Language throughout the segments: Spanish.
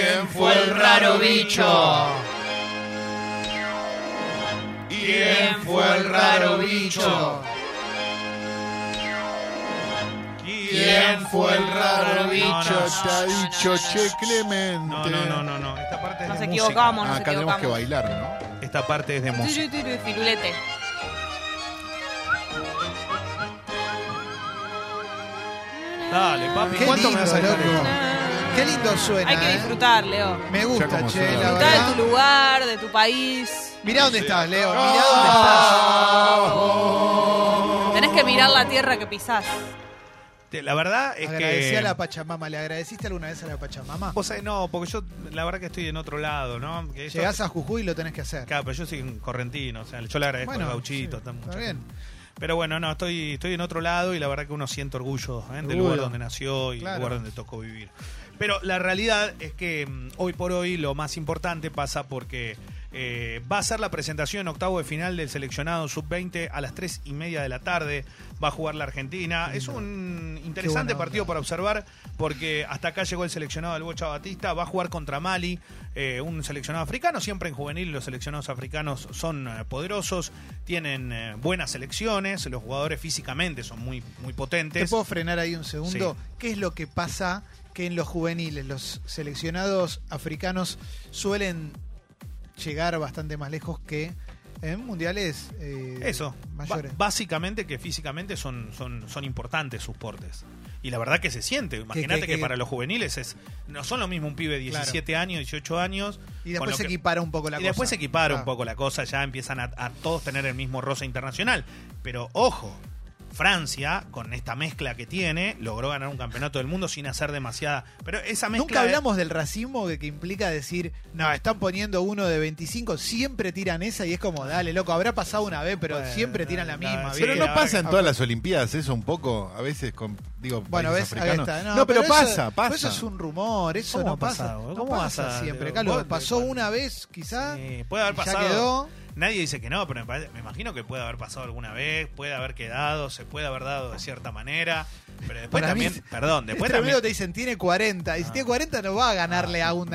¿Quién fue el raro bicho? ¿Quién fue el raro bicho? ¿Quién fue el raro No, bicho? no, dicho, che, Clemente. No, no, no, no, no. Esta parte es Nos de equivocamos, Ah, nos acá tenemos que equivocamos. bailar, música. Esta parte es de música. Turu, turu, Firulete. Dale, papi, Qué ¿cuánto me vas a dejar loco. Qué lindo suena. Hay que ¿eh? disfrutar, Leo. Me gusta, che, suena. la Disfrutar de verdad. tu lugar, de tu país. Mirá dónde estás, Leo. Mirá dónde estás. Tenés que mirar la tierra que pisás. La verdad es Agradecí que... a la Pachamama. ¿Le agradeciste alguna vez a la Pachamama? Vos sabés, no, porque yo la verdad que estoy en otro lado, ¿no? Que esto- Llegás a Jujuy y lo tenés que hacer. Claro, pero yo soy un correntino, o sea, yo le agradezco Bueno, al gauchito. sí, está está mucho- bien. Pero bueno, no, estoy, estoy en otro lado y la verdad que uno siente orgullo ¿eh? del lugar donde nació y el lugar donde tocó vivir. Pero la realidad es que mm, hoy por hoy lo más importante pasa porque eh, va a ser la presentación en octavo de final del seleccionado sub-20 a las 3 y media de la tarde. Va a jugar la Argentina. Es un interesante partido para observar porque hasta acá llegó el seleccionado del Bocha Batista. Va a jugar contra Mali, eh, un seleccionado africano. Siempre en juvenil los seleccionados africanos son eh, poderosos, tienen buenas selecciones, los jugadores físicamente son muy, muy ¿Te potentes. puedo frenar ahí un segundo? Sí. ¿Qué es lo que pasa que en los juveniles los seleccionados africanos suelen llegar bastante más lejos que en mundiales eh, Eso, mayores? Básicamente que físicamente son, son, son importantes sus portes. Y la verdad que se siente. Imagínate que- que, que- para los juveniles es no son lo mismo un pibe de 17 años, 18 años. y después se que- equipara un poco la y cosa. después se equipara un poco la cosa, ya empiezan a, a todos tener el mismo roce internacional. Pero ojo, Francia, con esta mezcla que tiene, logró ganar un campeonato del mundo sin hacer demasiada. Pero esa mezcla. Nunca hablamos del racismo que, que implica decir, no, están poniendo uno de 25, siempre tiran esa y es como, dale, loco, habrá pasado una vez, pero Bueno, siempre tiran la misma. Pero no pasa ver, en todas las Olimpiadas, eso un poco, a veces con, digo, Bueno, ves, africanos. está. No, pero, eso- pasa, pasa. pero eso es un rumor, eso ¿Cómo no pasa. pasado? No ¿Cómo pasa pasa? siempre. Digo, Carlos, vos- pasó una vez, quizá. Sí, puede haber y ya pasado. quedó. Nadie dice que no, pero me, parece- me imagino que puede haber pasado alguna vez, puede haber quedado, se puede haber dado de cierta manera. Pero después Para también, perdón, Es después tremendo, también. te dicen, tiene 40. Y si Ah. tiene 40 no va a ganarle a un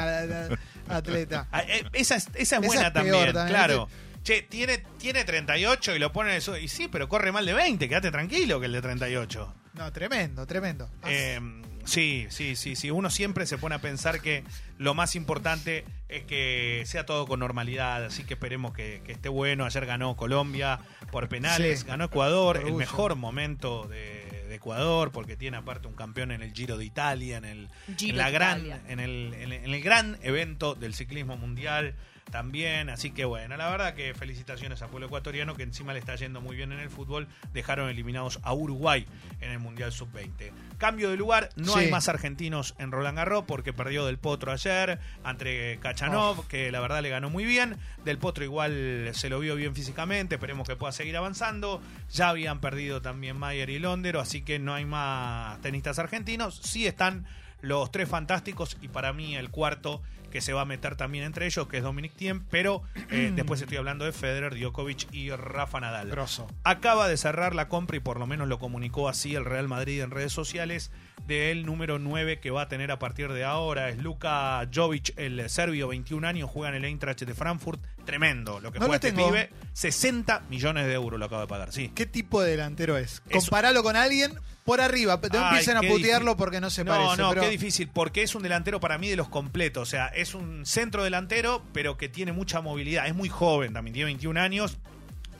atleta. Ah, eh, Esa es, esa es Esa buena peor también, claro. Che, tiene, tiene 38 y lo ponen eso. Y sí, pero corre mal de 20, quédate tranquilo que el de 38. No, tremendo, tremendo. Eh, sí, sí, sí, sí. Uno siempre se pone a pensar que lo más importante es que sea todo con normalidad. Así que esperemos que, que esté bueno. Ayer ganó Colombia por penales, Sí. ganó Ecuador, el mejor momento de, de Ecuador, porque tiene aparte un campeón en el Giro de Italia, en el, Giro en la gran, Italia. en el, en el- en el gran evento del ciclismo mundial también. Así que bueno, la verdad que felicitaciones a pueblo ecuatoriano que encima le está yendo muy bien en el fútbol. Dejaron eliminados a Uruguay en el Mundial Sub-20. Cambio de lugar, no Sí. hay más argentinos en Roland Garros porque perdió Del Potro ayer ante Kachanov, que la verdad le ganó muy bien. Del Potro igual se lo vio bien físicamente, esperemos que pueda seguir avanzando. Ya habían perdido también Mayer y Londero, así que no hay más tenistas argentinos. Sí están los tres fantásticos y para mí el cuarto que se va a meter también entre ellos, que es Dominic Thiem, pero eh, después estoy hablando de Federer, Djokovic y Rafa Nadal. Grosso. Acaba de cerrar la compra y por lo menos lo comunicó así el Real Madrid en redes sociales del número 9 que va a tener a partir de ahora. Es Luka Jovic, el serbio, 21 años, juega en el Eintracht de Frankfurt. Tremendo lo que No juega lo este tengo. pibe. 60 millones de euros lo acaba de pagar, sí. ¿Qué tipo de delantero es? Comparalo con alguien por arriba. No Ay, empiecen a putearlo difícil. porque no se no, parece. No, pero qué difícil, porque es un delantero para mí de los completos. O sea, es un centro delantero, pero que tiene mucha movilidad. Es muy joven también, tiene 21 años.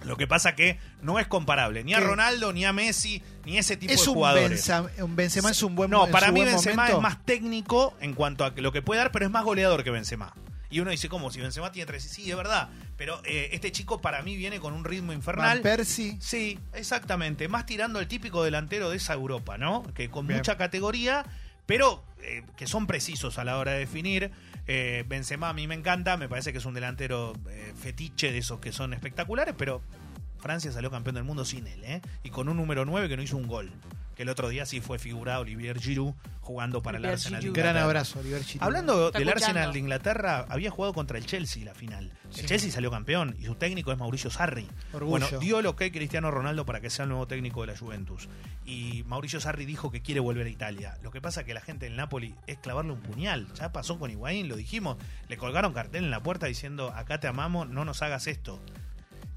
Lo que pasa que no es comparable ni a ¿Qué? Ronaldo, ni a Messi, ni ese tipo es de un, jugadores. Un Benzema es un buen No, para mí Benzema momento. es más técnico en cuanto a lo que puede dar, pero es más goleador que Benzema. Y uno dice, ¿cómo? Si Benzema tiene tres, sí, es verdad. Pero eh, este chico para mí viene con un ritmo infernal. Van Persie. Sí, exactamente. Más tirando el típico delantero de esa Europa, ¿no? Que con Bien. mucha categoría, pero eh, que son precisos a la hora de definir. Eh, Benzema a mí me encanta, me parece que es un delantero eh, fetiche de esos que son espectaculares, pero Francia salió campeón del mundo sin él, ¿eh? Y con un número 9 que no hizo un gol. Que el otro día sí fue figurado Olivier Giroud jugando para el Arsenal. de Giroud. Gran Inglaterra. abrazo, Oliver Giroud. Hablando Está del escuchando. Arsenal de Inglaterra, había jugado contra el Chelsea la final. Sí. El Chelsea salió campeón y su técnico es Mauricio Sarri. Orgullo. Bueno, dio lo que Cristiano Ronaldo para que sea el nuevo técnico de la Juventus. Y Mauricio Sarri dijo que quiere volver a Italia. Lo que pasa es que la gente del Napoli es clavarle un puñal. Ya pasó con Higuaín, lo dijimos. Le colgaron cartel en la puerta diciendo, acá te amamos, no nos hagas esto.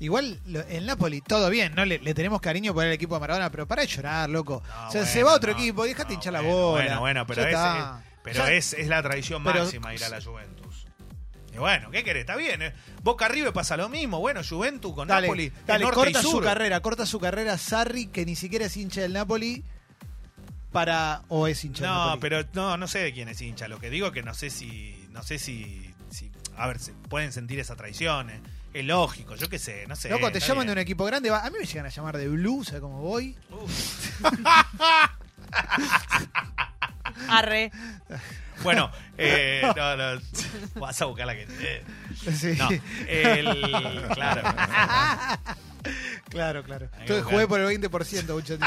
Igual lo- el Napoli, todo bien, ¿no? Le, le tenemos cariño por el equipo de Maradona, pero para de llorar, loco. No, o sea, se va a otro no, equipo, déjate no, hinchar la bueno, bola. Bueno, bueno, pero, es, es- pero Ya- es, es la tradición pero- máxima ir a la Juventus. Y bueno, ¿qué querés? Está bien. ¿eh? Boca River pasa lo mismo. Bueno, Juventus con Dale, Napoli. dale, norte corta y su carrera, corta su carrera Sarri, que ni siquiera es hincha del Napoli, para. o es hincha del No, pero no, no sé de quién es hincha. Lo que digo es que no sé si, no sé si, si- a ver, se pueden sentir esa traición. Es lógico, yo qué sé, no sé. Loco, te está llaman de bien. un equipo grande, va- a mí me llegan a llamar de Blue, ¿sabes cómo voy? Arre. Bueno, eh, no, no, vas a buscar la que. eh, Sí. no, el, claro. Claro, claro. Entonces jugué por el 20% mucho tiempo.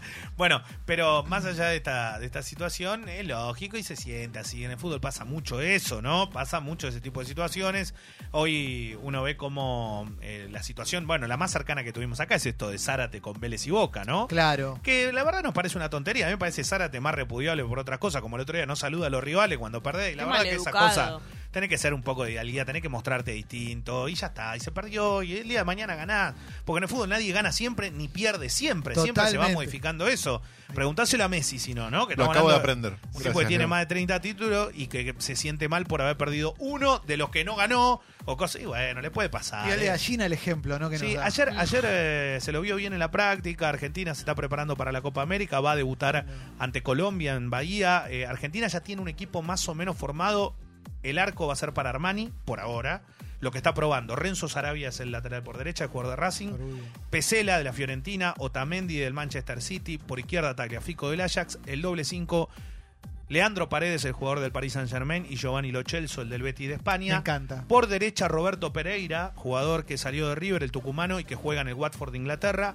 Bueno, pero más allá de esta, de esta situación, es lógico y se siente así. En el fútbol pasa mucho eso, ¿no? Pasa mucho ese tipo de situaciones. Hoy uno ve como eh, la situación, bueno, la más cercana que tuvimos acá es esto de Zárate con Vélez y Boca, ¿no? Claro. Que la verdad nos parece una tontería. A mí me parece Zárate más repudiable por otras cosas, como el otro día no saluda a los rivales cuando perdés. Y la Qué verdad que esa maleducado. Tenés que ser un poco de idealidad, tenés que mostrarte distinto. Y ya está, y se perdió. Y el día de mañana ganás. Porque en el fútbol nadie gana siempre ni pierde siempre. Siempre se va Totalmente. modificando eso. Preguntáselo a Messi si no, ¿no? Que Lo acabo de aprender. Un Gracias, tipo que tiene más de 30 títulos y que, que se siente mal por haber perdido uno de los que no ganó. O cosas. Y bueno, le puede pasar. Y de ¿eh? gallina el ejemplo, ¿no? Que nos Sí, da. ayer, ayer eh, se lo vio bien en la práctica. Argentina se está preparando para la Copa América. Va a debutar ante Colombia en Bahía. Eh, Argentina ya tiene un equipo más o menos formado. El arco va a ser para Armani, por ahora. Lo que está probando. Renzo Sarabia es el lateral por derecha, el jugador de Racing. Pesela de la Fiorentina. Otamendi del Manchester City. Por izquierda, Tagliafico del Ajax. El doble 5. Leandro Paredes, el jugador del Paris Saint Germain. Y Giovanni Lo Celso, el del Betis de Me España. encanta. Por derecha, Roberto Pereira, jugador que salió de River, el tucumano, y que juega en el Watford de Inglaterra.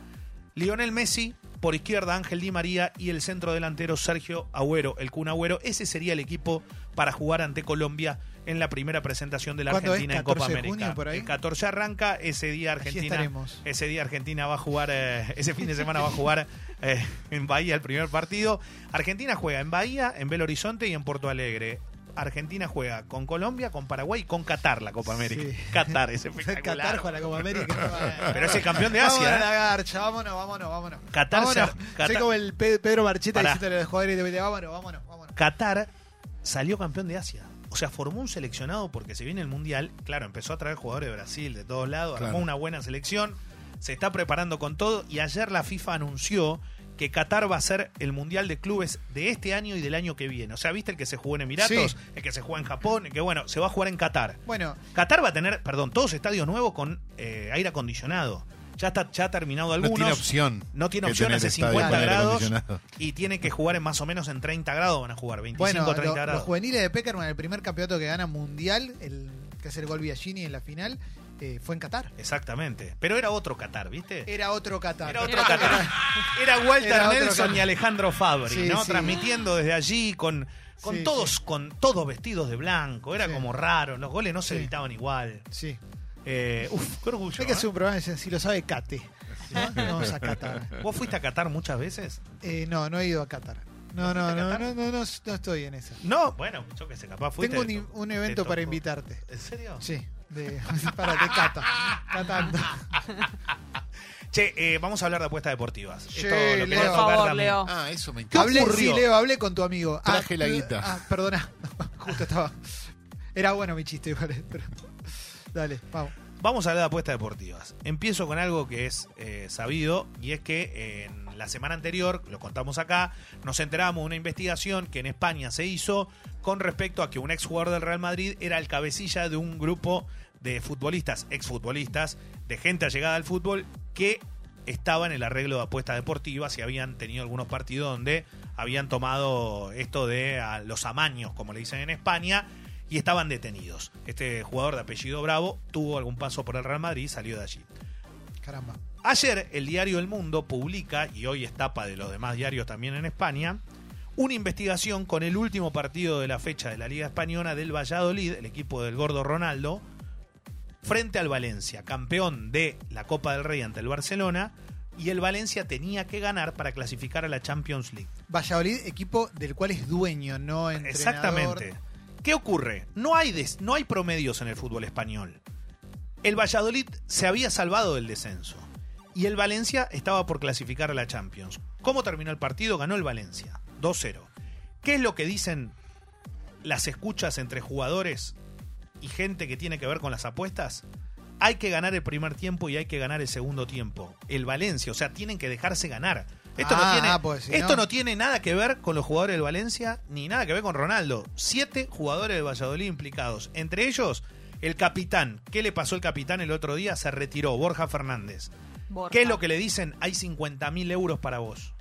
Lionel Messi, por izquierda, Ángel Di María, y el centro delantero, Sergio Agüero, el Kun Agüero. Ese sería el equipo para jugar ante Colombia en la primera presentación de la. Argentina en Copa 14 de América. junio, por ahí. El 14 arranca, ese día Argentina. Ese día Argentina va a jugar, eh, ese fin de semana va a jugar eh, en Bahía el primer partido. Argentina juega en Bahía, en Belo Horizonte y en Porto Alegre. Argentina juega con Colombia, con Paraguay y con Qatar la Copa América. Sí. Qatar es espectacular. Qatar juega la Copa América. Pero es el campeón de Asia. a ¿eh? la garcha, vámonos, vámonos, vámonos. Qatar se- vámonos. Qatar- Soy como el Pe- Pedro Marcheta Pará. diciéndole a los jugadores de BT, vámonos, vámonos, vámonos. Qatar salió campeón de Asia. O sea, formó un seleccionado porque se viene el Mundial. Claro, empezó a traer jugadores de Brasil, de todos lados. Claro. Armó una buena selección. Se está preparando con todo. Y ayer la FIFA anunció que Qatar va a ser el Mundial de Clubes de este año y del año que viene. O sea, ¿viste el que se jugó en Emiratos? Sí. El que se juega en Japón. El que, bueno, se va a jugar en Qatar. Bueno, Qatar va a tener, perdón, todos estadios nuevos con eh, aire acondicionado. Ya está ya ha terminado No algunos. tiene opción. No tiene opción hace estadio 50 con aire grados y tiene que jugar en más o menos en 30 grados. Van a jugar 25 bueno 30 lo- grados. los juveniles de Peckerman, el primer campeonato que gana mundial, el que es el gol Biagini en la final, eh, fue en Qatar. Exactamente. Pero era otro Qatar, ¿viste? Era otro Qatar. Era otro Era Qatar. Era Walter Era Nelson Qatar. y Alejandro Fabri, Sí, ¿no? sí. Transmitiendo desde allí con, con Sí, todos sí. con todos vestidos de blanco. Era Sí. como raro. Los goles no se Sí. gritaban igual. Sí. Eh, uf, qué orgullo. Hay que ¿eh? hacer un programa si lo sabe Cate. ¿no? Vamos a Qatar. ¿Vos fuiste a Qatar muchas veces? Eh, no, no he ido a Qatar. No, no, no, no, no, no, no estoy en esa. No, bueno, yo que sé, capaz fuiste. Tengo un, un evento para invitarte. ¿En serio? Sí, de, para de Cata. Catando. Che, eh, vamos a hablar de apuestas deportivas. Sí, Esto lo Leo. quería Por tocar favor, también. Leo. Ah, eso me ¿Qué encanta. Hablé, ocurrió? sí, Leo, hablé con tu amigo. Traje la eh, guita. Ah, perdona. Justo estaba. Era bueno mi chiste, igual, pero- Dale, vamos. Vamos a hablar de apuestas deportivas. Empiezo con algo que es eh, sabido y es que eh, en la semana anterior, lo contamos acá, nos enteramos de una investigación que en España se hizo con respecto a que un ex jugador del Real Madrid era el cabecilla de un grupo de futbolistas, exfutbolistas, de gente allegada al fútbol que estaba en el arreglo de apuestas deportivas y habían tenido algunos partidos donde habían tomado esto de los amaños, como le dicen en España, y estaban detenidos. Este jugador de apellido Bravo tuvo algún paso por el Real Madrid y salió de allí. Caramba. Ayer el diario El Mundo publica, y hoy es tapa de los demás diarios también en España, una investigación con el último partido de la fecha de la Liga Española del Valladolid, el equipo del gordo Ronaldo, frente al Valencia, campeón de la Copa del Rey ante el Barcelona, y el Valencia tenía que ganar para clasificar a la Champions League. Valladolid, equipo del cual es dueño, no entrenador. Exactamente. ¿Qué ocurre? No hay, des- no hay promedios en el fútbol español. El Valladolid se había salvado del descenso y el Valencia estaba por clasificar a la Champions. ¿Cómo terminó el partido? Ganó el Valencia, 2-0. ¿Qué es lo que dicen las escuchas entre jugadores y gente que tiene que ver con las apuestas? Hay que ganar el primer tiempo y hay que ganar el segundo tiempo. El Valencia, o sea, tienen que dejarse ganar. Esto, no, Ah, tiene, pues, si esto no- no tiene nada que ver con los jugadores del Valencia ni nada que ver con Ronaldo. Siete jugadores de Valladolid implicados. Entre ellos, el capitán. ¿Qué le pasó al capitán el otro día? Se retiró, Borja Fernández. Borja. ¿Qué es lo que le dicen? Hay 50 mil euros para vos.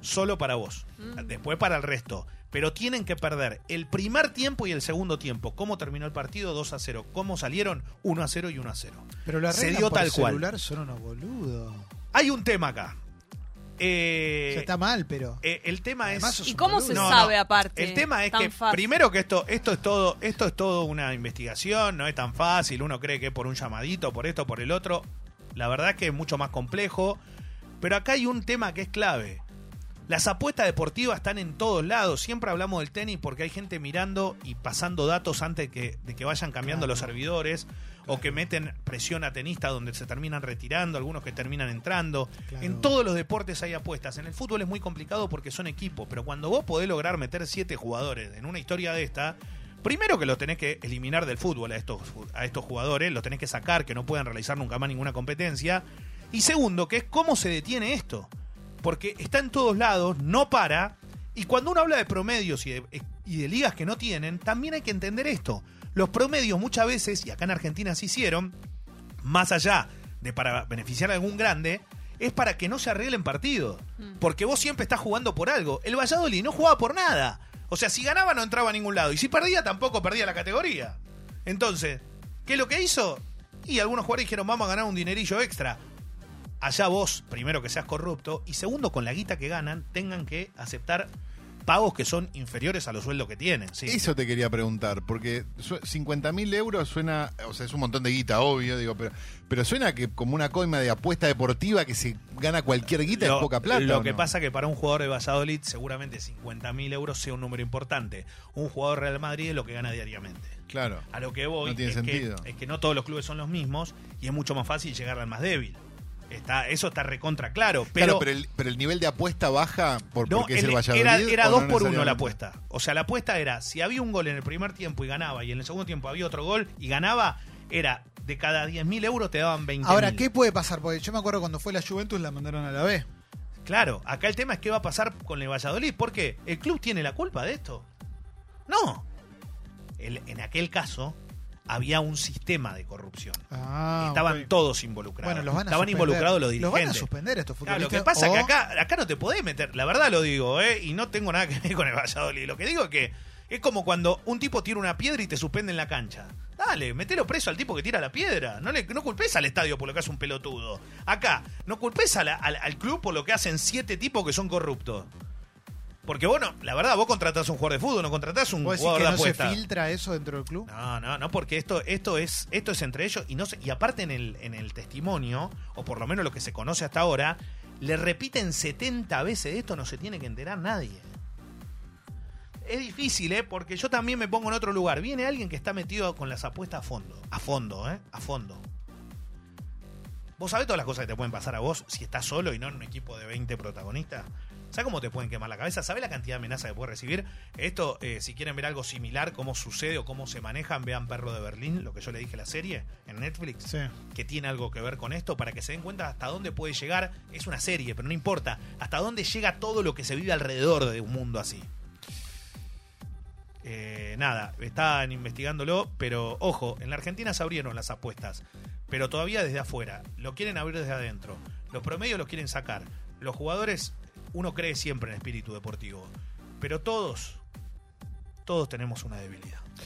Solo para vos. Mm. Después para el resto. Pero tienen que perder el primer tiempo y el segundo tiempo. ¿Cómo terminó el partido? 2 a 0. ¿Cómo salieron? 1 a 0 y 1 a 0. Pero lo Se dio por tal cual. celular, son unos boludos. Hay un tema acá. Eh, O sea, está mal, pero... eh, el tema Además, es. ¿Y cómo se No, sabe no. aparte? El tema es que fácil. primero que esto esto es todo esto es todo una investigación, no es tan fácil, uno cree que es por un llamadito, por esto, por el otro. La verdad es que es mucho más complejo, pero acá hay un tema que es clave. Las apuestas deportivas están en todos lados. Siempre hablamos del tenis porque hay gente mirando y pasando datos antes que, de que vayan cambiando los servidores o que meten presión a tenistas donde se terminan retirando, algunos que terminan entrando. Claro. En todos los deportes hay apuestas. En el fútbol es muy complicado porque son equipos, pero cuando vos podés lograr meter siete jugadores en una historia de esta, primero que los tenés que eliminar del fútbol a estos, a estos jugadores, los tenés que sacar, que no puedan realizar nunca más ninguna competencia. Y segundo, que es cómo se detiene esto. Porque está en todos lados, no para. Y cuando uno habla de promedios y de, y de ligas que no tienen, también hay que entender esto. Los promedios muchas veces, y acá en Argentina se hicieron, más allá de para beneficiar a algún grande, es para que no se arreglen partidos. Porque vos siempre estás jugando por algo. El Valladolid no jugaba por nada. O sea, si ganaba no entraba a ningún lado. Y si perdía tampoco perdía la categoría. Entonces, ¿qué es lo que hizo? Y algunos jugadores dijeron, vamos a ganar un dinerillo extra. Allá vos, primero que seas corrupto, y segundo, con la guita que ganan, tengan que aceptar pagos que son inferiores a los sueldos que tienen. Sí. Eso te quería preguntar, porque 50 mil euros suena, o sea, es un montón de guita, obvio, digo, pero, pero suena que como una coima de apuesta deportiva que se gana cualquier guita es poca plata. Lo ¿o que no? pasa que para un jugador de Valladolid seguramente 50 mil euros sea un número importante. Un jugador Real Madrid es lo que gana diariamente. Claro. A lo que voy No tiene es, sentido. Que, es que no todos los clubes son los mismos y es mucho más fácil llegar al más débil. Está, eso está recontra claro. Pero, Claro, pero el, pero el nivel de apuesta baja por, no, porque es el- el Valladolid. era, era ¿o dos no por uno la apuesta. O sea, la apuesta era, si había un gol en el primer tiempo y ganaba, y en el segundo tiempo había otro gol y ganaba, era de cada 10 mil euros te daban 20 Ahora, ¿qué puede pasar? Porque yo me acuerdo cuando fue la Juventus la mandaron a la B. Claro, acá el tema es qué va a pasar con el Valladolid. porque ¿El club tiene la culpa de esto? No. El- en aquel caso, había un sistema de corrupción. Ah, Estaban todos involucrados. Bueno, los van a Estaban suspender. involucrados los Los dirigentes. van a suspender estos Claro, futbolistas. lo que pasa es o- que acá, acá no te podés meter, la verdad lo digo, ¿eh? y no tengo nada que ver con el Valladolid. Lo que digo es que es como cuando un tipo tira una piedra y te suspende en la cancha. Dale, metelo preso al tipo que tira la piedra. No, le, no culpes al estadio por lo que hace un pelotudo. Acá, no culpes a la- al, al club por lo que hacen siete tipos que son corruptos. Porque bueno, la verdad, vos contratás un jugador de fútbol, no contratás un ¿Vos decís jugador que de no se apuesta. filtra eso dentro del club? No, no, no, porque esto, esto es, esto es entre ellos y no se- y aparte en el, en el testimonio, o por lo menos lo que se conoce hasta ahora, le repiten 70 veces esto, no se tiene que enterar nadie. Es difícil, ¿eh? Porque yo también me pongo en otro lugar. Viene alguien que está metido con las apuestas a fondo. A fondo, ¿eh? A fondo. ¿Vos sabés todas las cosas que te pueden pasar a vos si estás solo y no en un equipo de 20 protagonistas? ¿Sabes cómo te pueden quemar la cabeza? ¿Sabes la cantidad de amenazas que puedes recibir? Esto, eh, si quieren ver algo similar, cómo sucede o cómo se manejan, vean Perro de Berlín, lo que yo le dije la serie en Netflix, Sí. que tiene algo que ver con esto, para que se den cuenta hasta dónde puede llegar. Es una serie, pero no importa. Hasta dónde llega todo lo que se vive alrededor de un mundo así. Eh, nada, están investigándolo, pero ojo, en la Argentina se abrieron las apuestas, pero todavía desde afuera. Lo quieren abrir desde adentro. Los promedios los quieren sacar. Los jugadores, uno cree siempre en espíritu deportivo, pero todos, todos tenemos una debilidad.